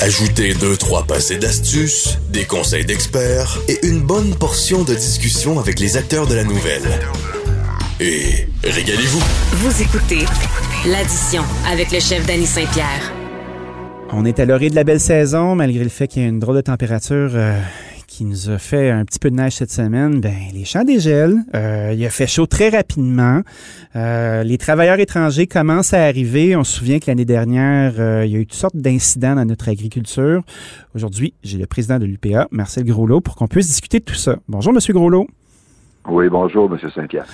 Ajoutez deux, trois passés d'astuces, des conseils d'experts et une bonne portion de discussion avec les acteurs de la nouvelle. Et régalez-vous. Vous écoutez l'addition avec le chef Danny Saint-Pierre. On est à l'orée de la belle saison, malgré le fait qu'il y a une drôle de température euh, qui nous a fait un petit peu de neige cette semaine. Ben, les champs dégèlent. Euh, il a fait chaud très rapidement. Euh, les travailleurs étrangers commencent à arriver. On se souvient que l'année dernière, euh, il y a eu toutes sortes d'incidents dans notre agriculture. Aujourd'hui, j'ai le président de l'UPA, Marcel Groslot, pour qu'on puisse discuter de tout ça. Bonjour, Monsieur Groslot. Oui, bonjour, Monsieur Saint-Pierre.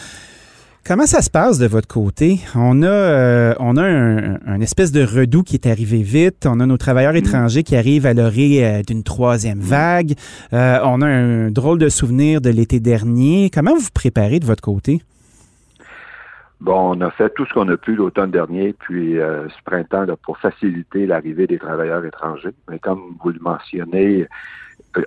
Comment ça se passe de votre côté? On a, euh, on a un, un espèce de redout qui est arrivé vite. On a nos travailleurs Mm. étrangers qui arrivent à l'orée euh, d'une troisième vague. Euh, on a un drôle de souvenir de l'été dernier. Comment vous vous préparez de votre côté? Bon, on a fait tout ce qu'on a pu l'automne dernier, puis ce printemps là, pour faciliter l'arrivée des travailleurs étrangers. Mais comme vous le mentionnez,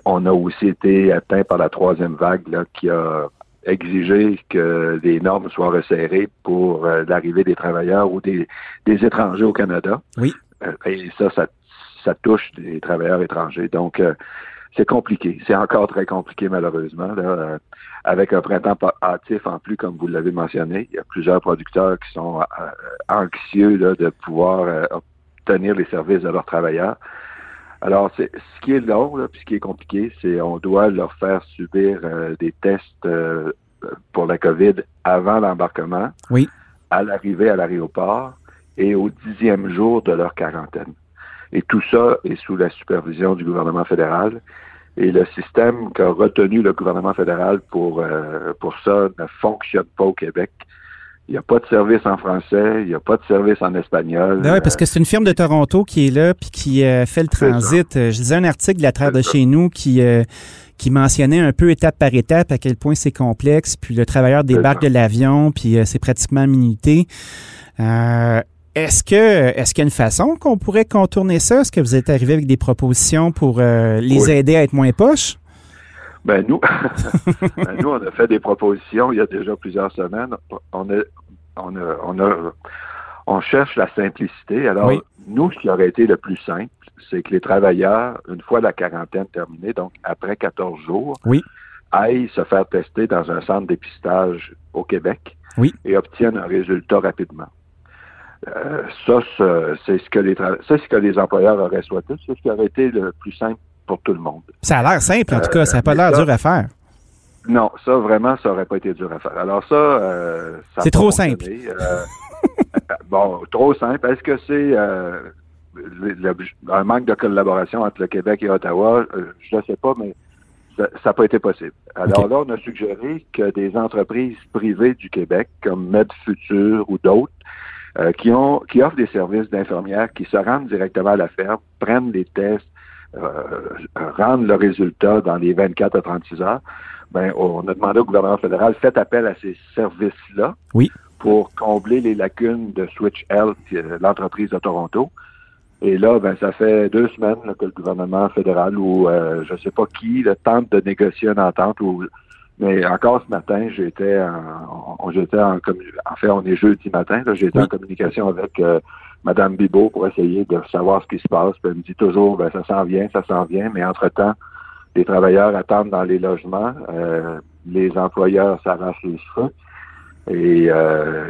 on a aussi été atteint par la troisième vague là, qui a exigé que les normes soient resserrées pour euh, l'arrivée des travailleurs ou des, des étrangers au Canada. Oui. Euh, et ça, ça, ça touche des travailleurs étrangers. Donc, euh, c'est compliqué. C'est encore très compliqué, malheureusement. Là, euh, avec un printemps hâtif en plus, comme vous l'avez mentionné, il y a plusieurs producteurs qui sont anxieux là, de pouvoir obtenir les services de leurs travailleurs. Alors, c'est ce qui est long, là, puis ce qui est compliqué, c'est on doit leur faire subir euh, des tests euh, pour la COVID avant l'embarquement, Oui. à l'arrivée à l'aéroport et au dixième jour de leur quarantaine. Et tout ça est sous la supervision du gouvernement fédéral. Et le système qu'a retenu le gouvernement fédéral pour, euh, pour ça ne fonctionne pas au Québec. Il n'y a pas de service en français, il n'y a pas de service en espagnol. Ben ouais, parce que c'est une firme de Toronto qui est là puis qui euh, fait le transit. Euh, Je lisais un article de la Terre de ça. chez nous qui, euh, qui mentionnait un peu étape par étape à quel point c'est complexe. Puis le travailleur débarque de l'avion, puis euh, c'est pratiquement minuté. Euh, est-ce que est-ce qu'il y a une façon qu'on pourrait contourner ça? Est-ce que vous êtes arrivé avec des propositions pour euh, les Oui. aider à être moins poches? Ben nous, ben, nous, on a fait des propositions il y a déjà plusieurs semaines. On a, on a, on a, on cherche la simplicité. Alors, Oui. nous, ce qui aurait été le plus simple, c'est que les travailleurs, une fois la quarantaine terminée, donc après 14 jours, Oui. aillent se faire tester dans un centre d'épistage au Québec Oui. et obtiennent un résultat rapidement. Euh, ça, c'est- ce que les c'est ce que les employeurs auraient souhaité, c'est ce qui aurait été le plus simple pour tout le monde. Ça a l'air simple, en tout Euh, cas. Ça n'a pas l'air dur à faire. Non, ça vraiment, ça aurait pas été dur à faire. Alors ça, euh, ça C'est trop fonctionné. Euh, bon, trop simple. Est-ce que c'est euh, un manque de collaboration entre le Québec et Ottawa? Euh, Je ne sais pas, mais ça n'a pas été possible. Alors là, on a suggéré que des entreprises privées du Québec, comme MedFuture ou d'autres, euh, qui ont qui offrent des services d'infirmières, qui se rendent directement à la ferme, prennent les tests, euh, rendent le résultat dans les 24 à 36 heures, ben, on a demandé au gouvernement fédéral, faites appel à ces services-là Oui. pour combler les lacunes de Switch Health, euh, l'entreprise de Toronto. Et là, ben, ça fait deux semaines là, que le gouvernement fédéral ou euh, je sais pas qui là, tente de négocier une entente. Ou, mais encore ce matin, j'étais en, j'étais en en fait, on est jeudi matin, j'étais Oui. en communication avec euh, Madame Bibot pour essayer de savoir ce qui se passe. Puis elle me dit toujours, ben, ça s'en vient, ça s'en vient, mais entre-temps, les travailleurs attendent dans les logements, euh, les employeurs s'arrachent les cheveux et euh,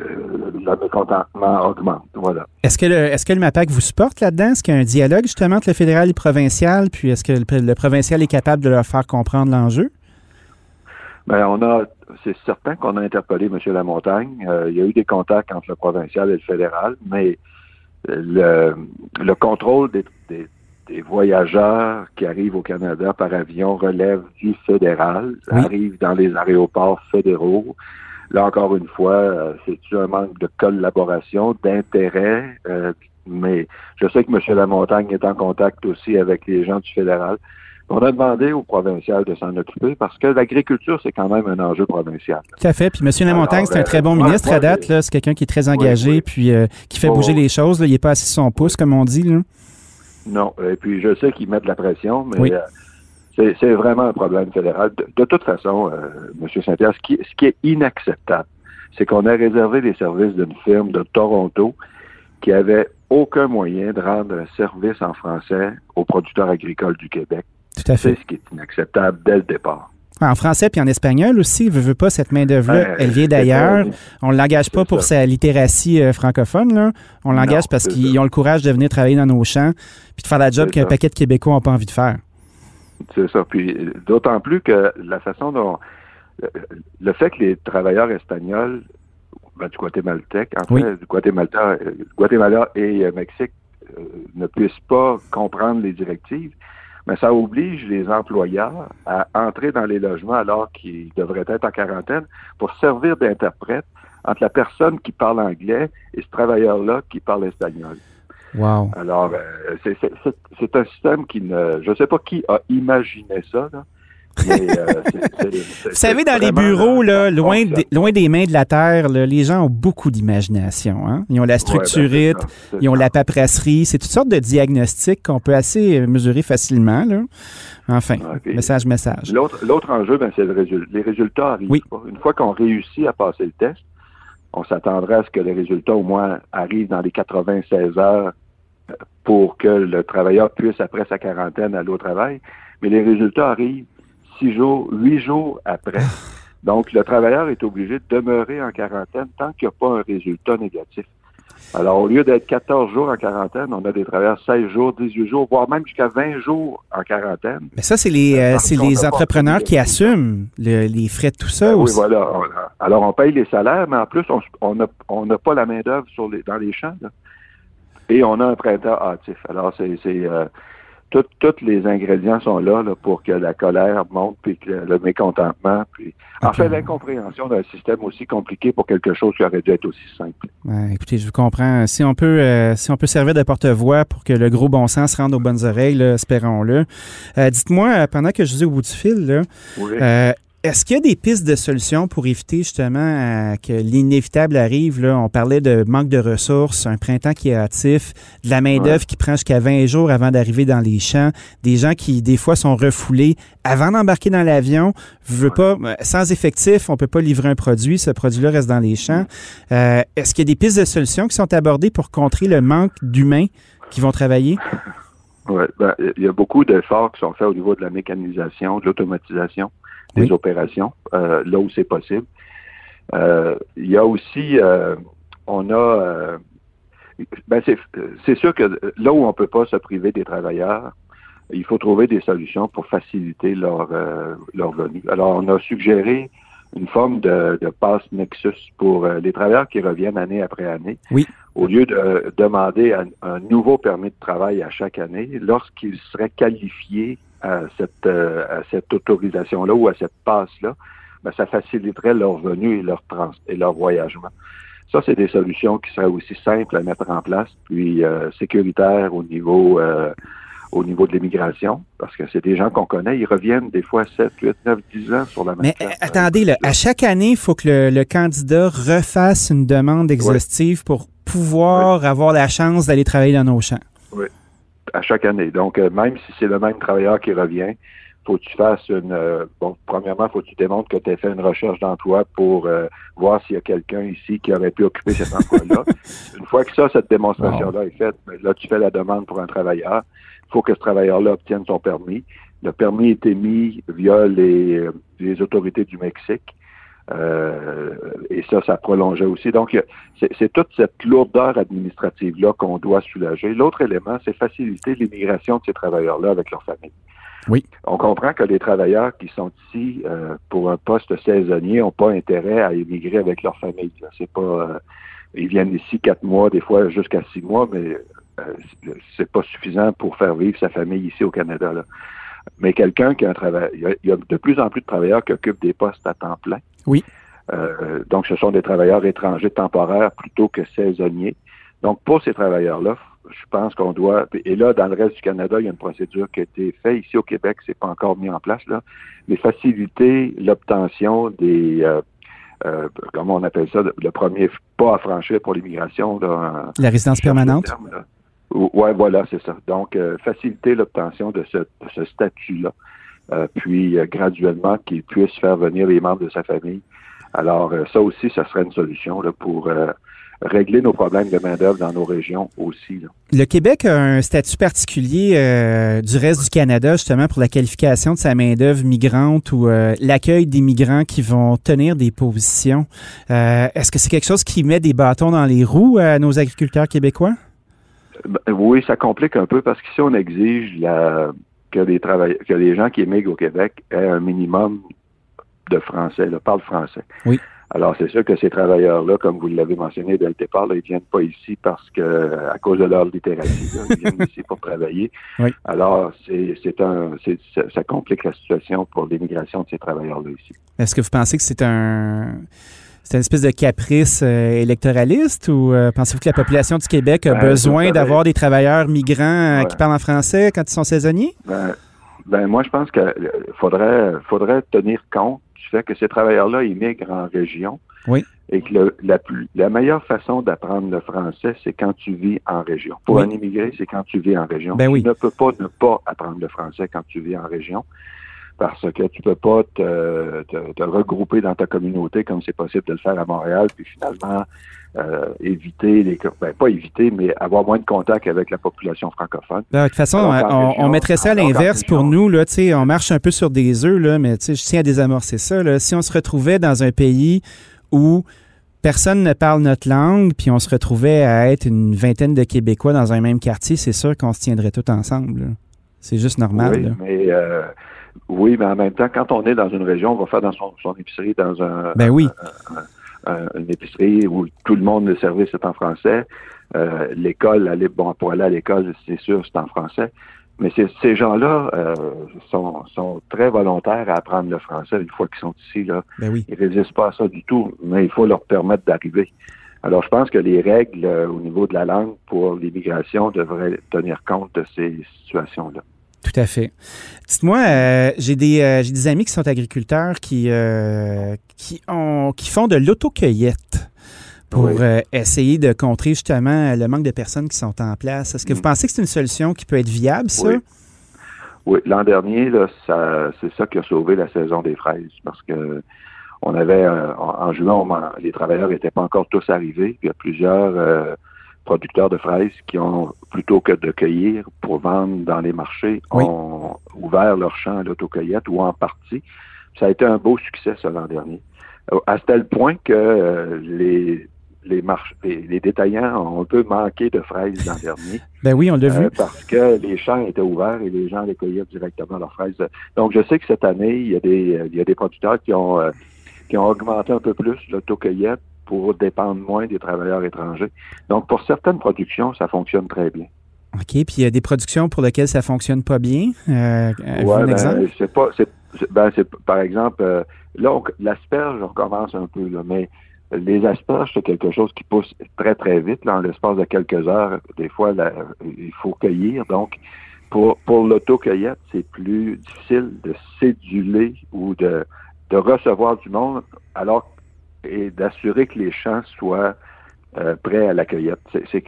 le mécontentement augmente. Voilà. Est-ce que, le, est-ce que le MAPAC vous supporte là-dedans? Est-ce qu'il y a un dialogue justement entre le fédéral et le provincial? Puis est-ce que le, le provincial est capable de leur faire comprendre l'enjeu? Ben, on a, c'est certain qu'on a interpellé M. Lamontagne. Euh, il y a eu des contacts entre le provincial et le fédéral, mais le, le contrôle des, des, des voyageurs qui arrivent au Canada par avion relève du fédéral, Oui. arrive dans les aéroports fédéraux. Là, encore une fois, euh, c'est un manque de collaboration, d'intérêt, euh, mais je sais que M. Lamontagne est en contact aussi avec les gens du fédéral. On a demandé au provincial de s'en occuper parce que l'agriculture, c'est quand même un enjeu provincial. Tout à fait. Puis M. Lamontagne, c'est un euh, très bon moi- ministre moi, à date. C'est quelqu'un qui est très engagé oui. puis euh, qui fait Oh, bouger oui. les choses. là. Il n'est pas assis sur son pouce, comme on dit. là. Non. Et puis, je sais qu'ils mettent de la pression, mais Oui. euh, c'est c'est vraiment un problème fédéral. De, de toute façon, euh, M. Saint-Pierre, ce qui, ce qui est inacceptable, c'est qu'on a réservé les services d'une firme de Toronto qui avait aucun moyen de rendre un service en français aux producteurs agricoles du Québec. Tout à fait. C'est ce qui est inacceptable dès le départ. En français puis en espagnol aussi, veut, veut pas cette main-d'œuvre-là. Elle vient d'ailleurs. On ne l'engage pas pour ça. sa littératie euh, francophone. Là. On l'engage parce qu'ils ont le courage de venir travailler dans nos champs puis de faire la job qu'un paquet de Québécois n'ont pas envie de faire. C'est ça. Puis d'autant plus que la façon dont le fait que les travailleurs espagnols ben, du Guatémaltèque, en Oui. fait, du Guatémalta, euh, Guatemala et euh, Mexique euh, ne puissent pas comprendre les directives, mais ça oblige les employeurs à entrer dans les logements alors qu'ils devraient être en quarantaine pour servir d'interprète entre la personne qui parle anglais et ce travailleur-là qui parle espagnol. Wow. Alors, euh, c'est- un système qui ne... Je ne sais pas qui a imaginé ça, là. Mais, euh, Vous savez, dans les bureaux, là, loin, loin des mains de la terre, là, les gens ont beaucoup d'imagination. Hein? Ils ont la Ouais, ben, structurite, ils ont la paperasserie. C'est toutes sortes de diagnostics qu'on peut assez euh, mesurer facilement. Là. Enfin, message, message. L'autre enjeu, ben, c'est le résultat. Les résultats arrivent Oui. Une fois qu'on réussit à passer le test, on s'attendrait à ce que les résultats au moins arrivent dans les 96 heures euh, pour que le travailleur puisse, après sa quarantaine, aller au travail. Mais les résultats arrivent six jours, huit jours après. Donc, le travailleur est obligé de demeurer en quarantaine tant qu'il n'y a pas un résultat négatif. Alors, au lieu d'être 14 jours en quarantaine, on a des travailleurs 16 jours, 18 jours, voire même jusqu'à 20 jours en quarantaine. Mais ça, c'est les, euh, Parce c'est les entrepreneurs qui assument le- les frais de tout ça Ben oui, voilà. On- alors, on paye les salaires, mais en plus, on n'a on pas la main-d'œuvre les, dans les champs. là. Et on a un printemps hâtif. Alors, c'est. c'est, euh, tout- tous les ingrédients sont là, là, pour que la colère monte, puis que le, mécontentement, puis en Ok. fait l'incompréhension d'un système aussi compliqué pour quelque chose qui aurait dû être aussi simple. Ouais, écoutez, je vous comprends. Si on peut, euh, si on peut servir de porte-voix pour que le gros bon sens se rende aux bonnes oreilles, espérons-le. Euh, Dites-moi, euh, pendant que je suis au bout du fil, là, Oui. euh, est-ce qu'il y a des pistes de solutions pour éviter justement euh, que l'inévitable arrive? Là? On parlait de manque de ressources, un printemps qui est hâtif, de la main-d'œuvre Ouais. qui prend jusqu'à 20 jours avant d'arriver dans les champs, des gens qui, des fois, sont refoulés avant d'embarquer dans l'avion. Je veux pas, euh, sans effectif, on peut pas livrer un produit. Ce produit-là reste dans les champs. Euh, est-ce qu'il y a des pistes de solutions qui sont abordées pour contrer le manque d'humains qui vont travailler? Ouais, ben, il y a beaucoup d'efforts qui sont faits au niveau de la mécanisation, de l'automatisation des Oui. opérations, euh, là où c'est possible. Euh, il y a aussi, euh, on a, ben c'est, sûr que là où on peut pas se priver des travailleurs, il faut trouver des solutions pour faciliter leur, leur venue. Alors, on a suggéré une forme de, de passe Nexus pour euh, les travailleurs qui reviennent année après année. Oui. Au lieu de demander un, un nouveau permis de travail à chaque année, lorsqu'ils seraient qualifiés à cette, euh, à cette autorisation-là ou à cette passe-là, ben, ça faciliterait leur venue et leur trans et leur voyagement. Ça, c'est des solutions qui seraient aussi simples à mettre en place, puis euh, sécuritaires au niveau euh, au niveau de l'immigration, parce que c'est des gens qu'on connaît, ils reviennent des fois 7, 8, 9, 10 ans sur la même Mais place. euh, attendez, là, à chaque année, il faut que le, le candidat refasse une demande exhaustive pour pouvoir avoir la chance d'aller travailler dans nos champs. À chaque année. Donc, euh, même si c'est le même travailleur qui revient, faut que tu fasses une... euh, bon, premièrement, faut que tu démontres que tu as fait une recherche d'emploi pour euh, voir s'il y a quelqu'un ici qui aurait pu occuper cet emploi-là. une fois que ça, cette démonstration-là est faite, ben, là, tu fais la demande pour un travailleur. Il faut que ce travailleur-là obtienne son permis. Le permis est émis via les, euh, les autorités du Mexique. Euh, et ça, ça prolongeait aussi. Donc, a- c'est toute cette lourdeur administrative-là qu'on doit soulager. L'autre élément, c'est faciliter l'immigration de ces travailleurs-là avec leur famille. Oui. On comprend que les travailleurs qui sont ici euh, pour un poste saisonnier n'ont pas intérêt à immigrer avec leur famille. C'est pas, euh, ils viennent ici quatre mois, des fois jusqu'à six mois, mais euh, c'est pas suffisant pour faire vivre sa famille ici au Canada. Là. Mais quelqu'un qui a un travail, il y a- il y a de plus en plus de travailleurs qui occupent des postes à temps plein. Oui. Euh, donc, ce sont des travailleurs étrangers temporaires plutôt que saisonniers. Donc, pour ces travailleurs-là, je pense qu'on doit. Et là, dans le reste du Canada, il y a une procédure qui a été faite. Ici au Québec, c'est pas encore mis en place là, mais faciliter l'obtention des, euh, euh, comment on appelle ça, le premier pas à franchir pour l'immigration. La résidence permanente? terme, là. Ou- Ouais, voilà, c'est ça. Donc, euh, faciliter l'obtention de ce, de ce statut-là, euh, puis euh, graduellement qu'il puisse faire venir les membres de sa famille. Alors, euh, ça aussi, ça serait une solution là, pour euh, régler nos problèmes de main-d'œuvre dans nos régions aussi. Le Québec a un statut particulier euh, du reste du Canada, justement, pour la qualification de sa main-d'œuvre migrante ou euh, l'accueil des migrants qui vont tenir des positions. Euh, est-ce que c'est quelque chose qui met des bâtons dans les roues à nos agriculteurs québécois? Ben, oui, ça complique un peu parce qu'ici, on exige la, que, des que les gens qui émigrent au Québec aient un minimum de français, là, parlent français. Oui. Alors, c'est sûr que ces travailleurs-là, comme vous l'avez mentionné dès le départ, là, ils viennent pas ici parce que, à cause de leur littératie, ils viennent ici pour travailler. Oui. Alors, c'est un, ça complique la situation pour l'immigration de ces travailleurs-là ici. Est-ce que vous pensez que c'est un, c'est une espèce de caprice euh, électoraliste ou euh, pensez-vous que la population du Québec a Ben, besoin d'avoir des travailleurs migrants euh, Ouais. qui parlent en français quand ils sont saisonniers? Ben, ben, moi, je pense qu'il faudrait, faudrait tenir compte du fait que ces travailleurs-là immigrent en région. Oui. Et que le- la, plus- la meilleure façon d'apprendre le français, c'est quand tu vis en région. Pour Oui. un immigré, c'est quand tu vis en région. Ben tu oui. ne peux pas ne pas apprendre le français quand tu vis en région. Parce que tu peux pas te, te- te regrouper dans ta communauté comme c'est possible de le faire à Montréal, puis finalement euh, éviter les ben, pas éviter, mais avoir moins de contact avec la population francophone. Ben, de toute façon, Alors on, région- on mettrait ça à l'inverse pour nous. Là, tu sais, on marche un peu sur des œufs, là, mais tu sais, je tiens à désamorcer ça. Là. Si on se retrouvait dans un pays où personne ne parle notre langue, puis on se retrouvait à être une vingtaine de Québécois dans un même quartier, c'est sûr qu'on se tiendrait tous ensemble. là. C'est juste normal. Oui, là. mais euh, oui, mais en même temps, quand on est dans une région, on va faire dans son, son épicerie dans un, Ben oui. un- une épicerie où tout le monde, le service est en français. Euh, l'école, aller, bon, pour aller à l'école, c'est sûr, c'est en français. Mais ces- gens-là euh, sont, sont très volontaires à apprendre le français une fois qu'ils sont ici. Là. Ben oui. Ils résistent pas à ça du tout, mais il faut leur permettre d'arriver. Alors, je pense que les règles euh, au niveau de la langue pour l'immigration devraient tenir compte de ces situations-là. Tout à fait. Dites-moi, euh, j'ai des euh, des amis qui sont agriculteurs qui qui ont qui font de l'autocueillette pour Oui. essayer de contrer justement le manque de personnes qui sont en place. Est-ce que vous Mm. pensez que c'est une solution qui peut être viable, ça? Oui. Oui, l'an dernier, c'est ça qui a sauvé la saison des fraises parce que on avait euh, en, juin, on les travailleurs n'étaient pas encore tous arrivés. Puis il y a plusieurs euh, producteurs de fraises qui ont, plutôt que de cueillir pour vendre dans les marchés, Oui. ont ouvert leur champ à l'autocueillette ou en partie. Ça a été un beau succès, ça, l'an dernier. Euh, À tel point que euh, les les, les, les détaillants ont un peu manqué de fraises l'an dernier. Ben oui, on l'a Euh, vu. parce que les champs étaient ouverts et les gens les cueillaient directement leurs fraises. Donc, je sais que cette année, il y a des, il y a des producteurs qui ont, euh, qui ont augmenté un peu plus l'autocueillette pour dépendre moins des travailleurs étrangers. Donc, pour certaines productions, ça fonctionne très bien. OK, puis il y a des productions pour lesquelles ça fonctionne pas bien. Euh, un ben, exemple? c'est pas, c'est, ben, c'est, par exemple, euh, là, l'asperge, on commence un peu, là, mais les asperges, c'est quelque chose qui pousse très, très vite, là, en l'espace de quelques heures. Des fois, là, il faut cueillir. Donc, pour, pour l'autocueillette, c'est plus difficile de céduler ou de, de recevoir du monde alors et d'assurer que les champs soient euh, prêts à la cueillette. C'est, c'est,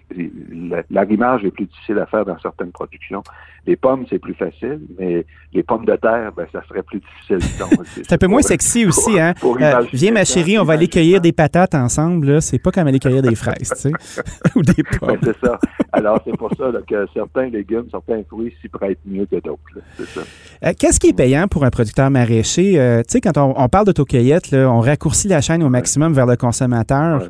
la- l'arrimage est plus difficile à faire dans certaines productions. Les pommes, c'est plus facile, mais les pommes de terre, ben, ça serait plus difficile. C'est un peu moins sexy aussi, hein? Euh, viens, ma chérie, on va aller cueillir des patates ensemble. C'est pas comme aller cueillir des fraises, tu sais, ou des Ben, pommes. c'est ça. Alors, c'est pour ça là, que certains légumes, certains fruits s'y prêtent mieux que d'autres. Euh, Qu'est-ce qui est payant pour un producteur maraîcher? Tu sais, quand on, on parle d'autocueillette, là, on raccourcit la chaîne au maximum vers le consommateur.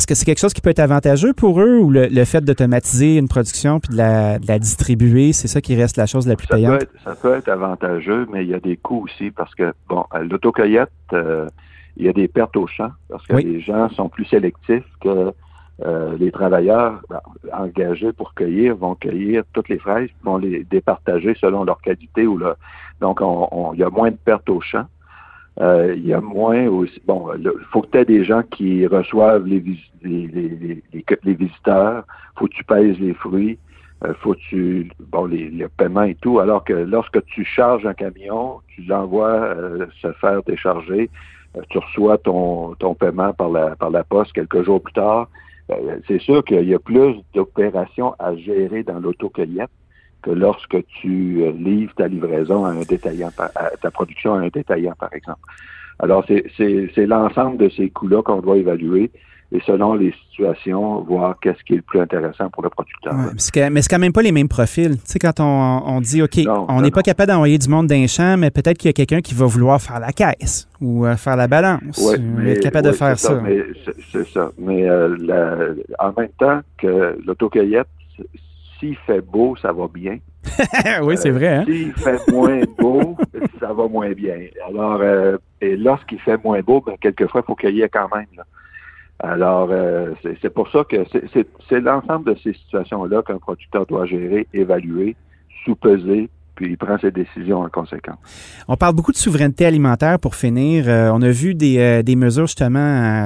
Est-ce que c'est quelque chose qui peut être avantageux pour eux ou le, le fait d'automatiser une production puis de la, de la distribuer, c'est ça qui reste la chose la plus Ça peut, payante? être, ça peut être avantageux, mais il y a des coûts aussi parce que, bon, à l'autocueillette, euh, il y a des pertes au champ parce que Oui. les gens sont plus sélectifs que euh, les travailleurs ben, engagés pour cueillir vont cueillir toutes les fraises, vont les départager selon leur qualité ou leur, donc on, on- il y a moins de pertes au champ. Euh, il y a moins aussi. Bon, il faut que tu aies des gens qui reçoivent les, vis- les, visiteurs. faut que tu pèses les fruits. Euh, faut que tu. Bon, les, les paiements et tout. Alors que lorsque tu charges un camion, tu l'envoies euh, se faire décharger. euh, tu reçois ton, paiement par la, par la poste quelques jours plus tard. Euh, c'est sûr qu'il y a plus d'opérations à gérer dans l'autocueillette que lorsque tu euh, livres ta livraison à un détaillant, à ta production à un détaillant, par exemple. Alors, c'est- l'ensemble de ces coûts-là qu'on doit évaluer. et selon les situations, voir qu'est-ce qui est le plus intéressant pour le producteur. Ouais, mais c'est quand même pas les mêmes profils. Tu sais, quand on, on dit, OK, Non, on n'est pas capable d'envoyer du monde d'un champ, mais peut-être qu'il y a quelqu'un qui va vouloir faire la caisse ou euh, faire la balance. Ouais, mais- être capable de faire c'est ça. mais c'est- ça. Mais euh, la- en même temps que l'autocueillette, s'il fait beau, ça va bien. oui, c'est vrai. Hein? S'il fait moins beau, ça va moins bien. Alors, euh, et lorsqu'il fait moins beau, ben, quelquefois, il faut cueillir quand même. là. Alors, euh, c'est pour ça que c'est l'ensemble de ces situations-là qu'un producteur doit gérer, évaluer, sous-peser, puis il prend ses décisions en conséquence. On parle beaucoup de souveraineté alimentaire pour finir. Euh, on a vu des, euh, des mesures justement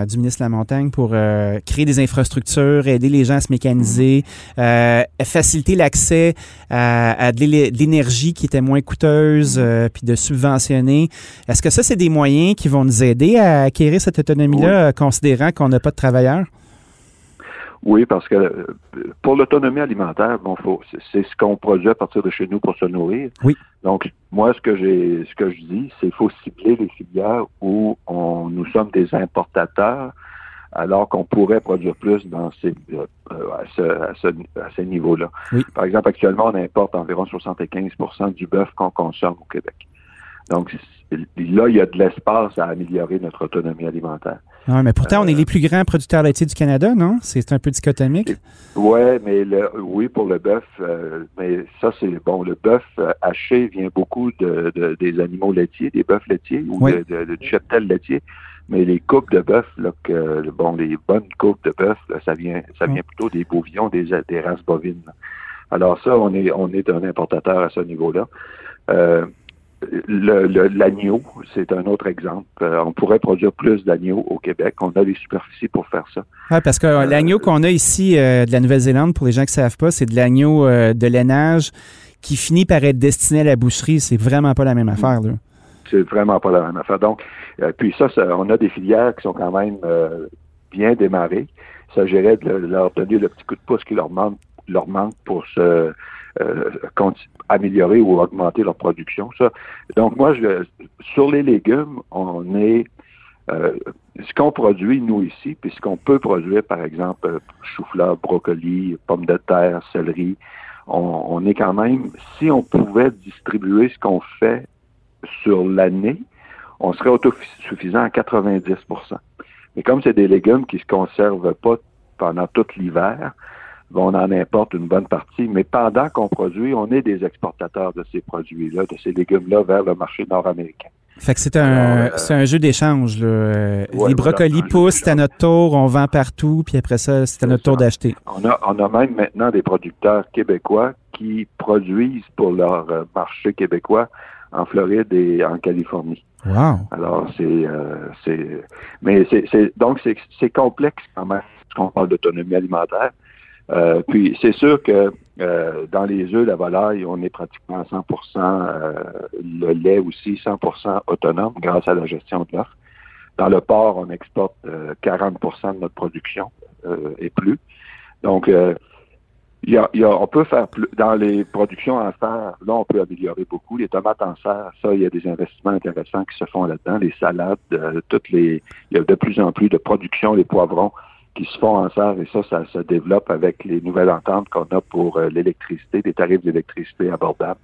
euh, du ministre de la Montagne pour euh, créer des infrastructures, aider les gens à se mécaniser, faciliter l'accès à, à de l'é- de l'énergie qui était moins coûteuse, puis de subventionner. Est-ce que ça, c'est des moyens qui vont nous aider à acquérir cette autonomie-là, considérant qu'on n'a pas de travailleurs? Oui, parce que pour l'autonomie alimentaire, bon, faut, c'est- ce qu'on produit à partir de chez nous pour se nourrir. Oui. Donc, moi, ce que j'ai, ce que je dis, c'est qu'il faut cibler les filières où on, nous sommes des importateurs, alors qu'on pourrait produire plus dans ces, euh, à, ce, à, ce, à ces niveaux-là. Oui. Par exemple, actuellement, on importe environ 75% du bœuf qu'on consomme au Québec. Donc, là, il y a de l'espace à améliorer notre autonomie alimentaire. Non, mais pourtant, on est Euh, les plus grands producteurs laitiers du Canada, non? C'est un peu dichotomique. Ouais, mais le, oui pour le bœuf, euh, mais ça c'est bon. Le bœuf euh, haché vient beaucoup de, de- des animaux laitiers, des bœufs laitiers ou Oui. de, du cheptel laitier. Mais les coupes de bœuf, là, que, bon, les bonnes coupes de bœuf, ça vient, ça vient plutôt des bovillons, des, des races bovines. Alors ça, on est, on est un importateur à ce niveau-là. Euh, L'agneau, c'est un autre exemple. Euh, on pourrait produire plus d'agneaux au Québec. On a les superficies pour faire ça. Oui, parce que euh, l'agneau qu'on a ici euh, de la Nouvelle-Zélande, pour les gens qui ne savent pas, c'est de l'agneau euh, de lainage qui finit par être destiné à la boucherie. C'est vraiment pas la même affaire. Là. C'est vraiment pas la même affaire. Donc, euh, puis ça, ça, on a des filières qui sont quand même euh, bien démarrées. Il s'agirait de le- leur donner le petit coup de pouce qui leur manque, leur manque pour se euh, améliorer ou augmenter leur production. Ça. Donc, moi, je, sur les légumes, on est euh, ce qu'on produit, nous, ici, puis ce qu'on peut produire, par exemple, euh, chou-fleur, brocoli, pommes de terre, céleri, on, est quand même, si on pouvait distribuer ce qu'on fait sur l'année, on serait autosuffisant à 90% Mais comme c'est des légumes qui se conservent pas pendant tout l'hiver, on en importe une bonne partie. Mais pendant qu'on produit, on est des exportateurs de ces produits-là, de ces légumes-là vers le marché nord-américain. Fait que c'est un, Alors, euh, c'est un jeu d'échange. là. Ouais, les brocolis poussent, c'est à notre tour, on vend partout, puis après ça, c'est à notre tour d'acheter. On a, on a même maintenant des producteurs québécois qui produisent pour leur euh, marché québécois en Floride et en Californie. Wow! Alors, c'est, euh, c'est, mais c'est, c'est, donc c'est, c'est complexe quand même quand on parle d'autonomie alimentaire. Euh, puis c'est sûr que euh, dans les œufs, la volaille, on est pratiquement à 100 euh, le lait aussi 100% autonome grâce à la gestion de l'offre. Dans le porc, on exporte euh, 40% de notre production euh, et plus. Donc, euh, y a, y a- on peut faire plus. Dans les productions en serre, là, on peut améliorer beaucoup. Les tomates en serre, ça, il y a des investissements intéressants qui se font là-dedans. Les salades, euh, toutes les, il y a de plus en plus de production, les poivrons qui se font en serre et ça, ça se développe avec les nouvelles ententes qu'on a pour euh, l'électricité, des tarifs d'électricité abordables.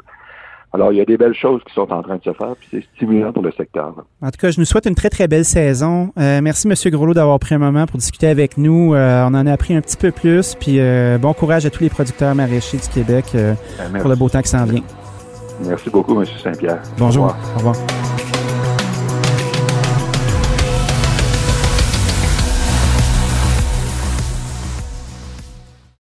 Alors, il y a des belles choses qui sont en train de se faire, puis c'est stimulant pour le secteur. En tout cas, je nous souhaite une très, très belle saison. Euh, merci, M. Groslo, d'avoir pris un moment pour discuter avec nous. Euh, on en a appris un petit peu plus. Puis euh, bon courage à tous les producteurs maraîchers du Québec Euh, pour le beau temps qui s'en vient. Merci beaucoup, M. Saint-Pierre. Bonjour. Au revoir. Au revoir.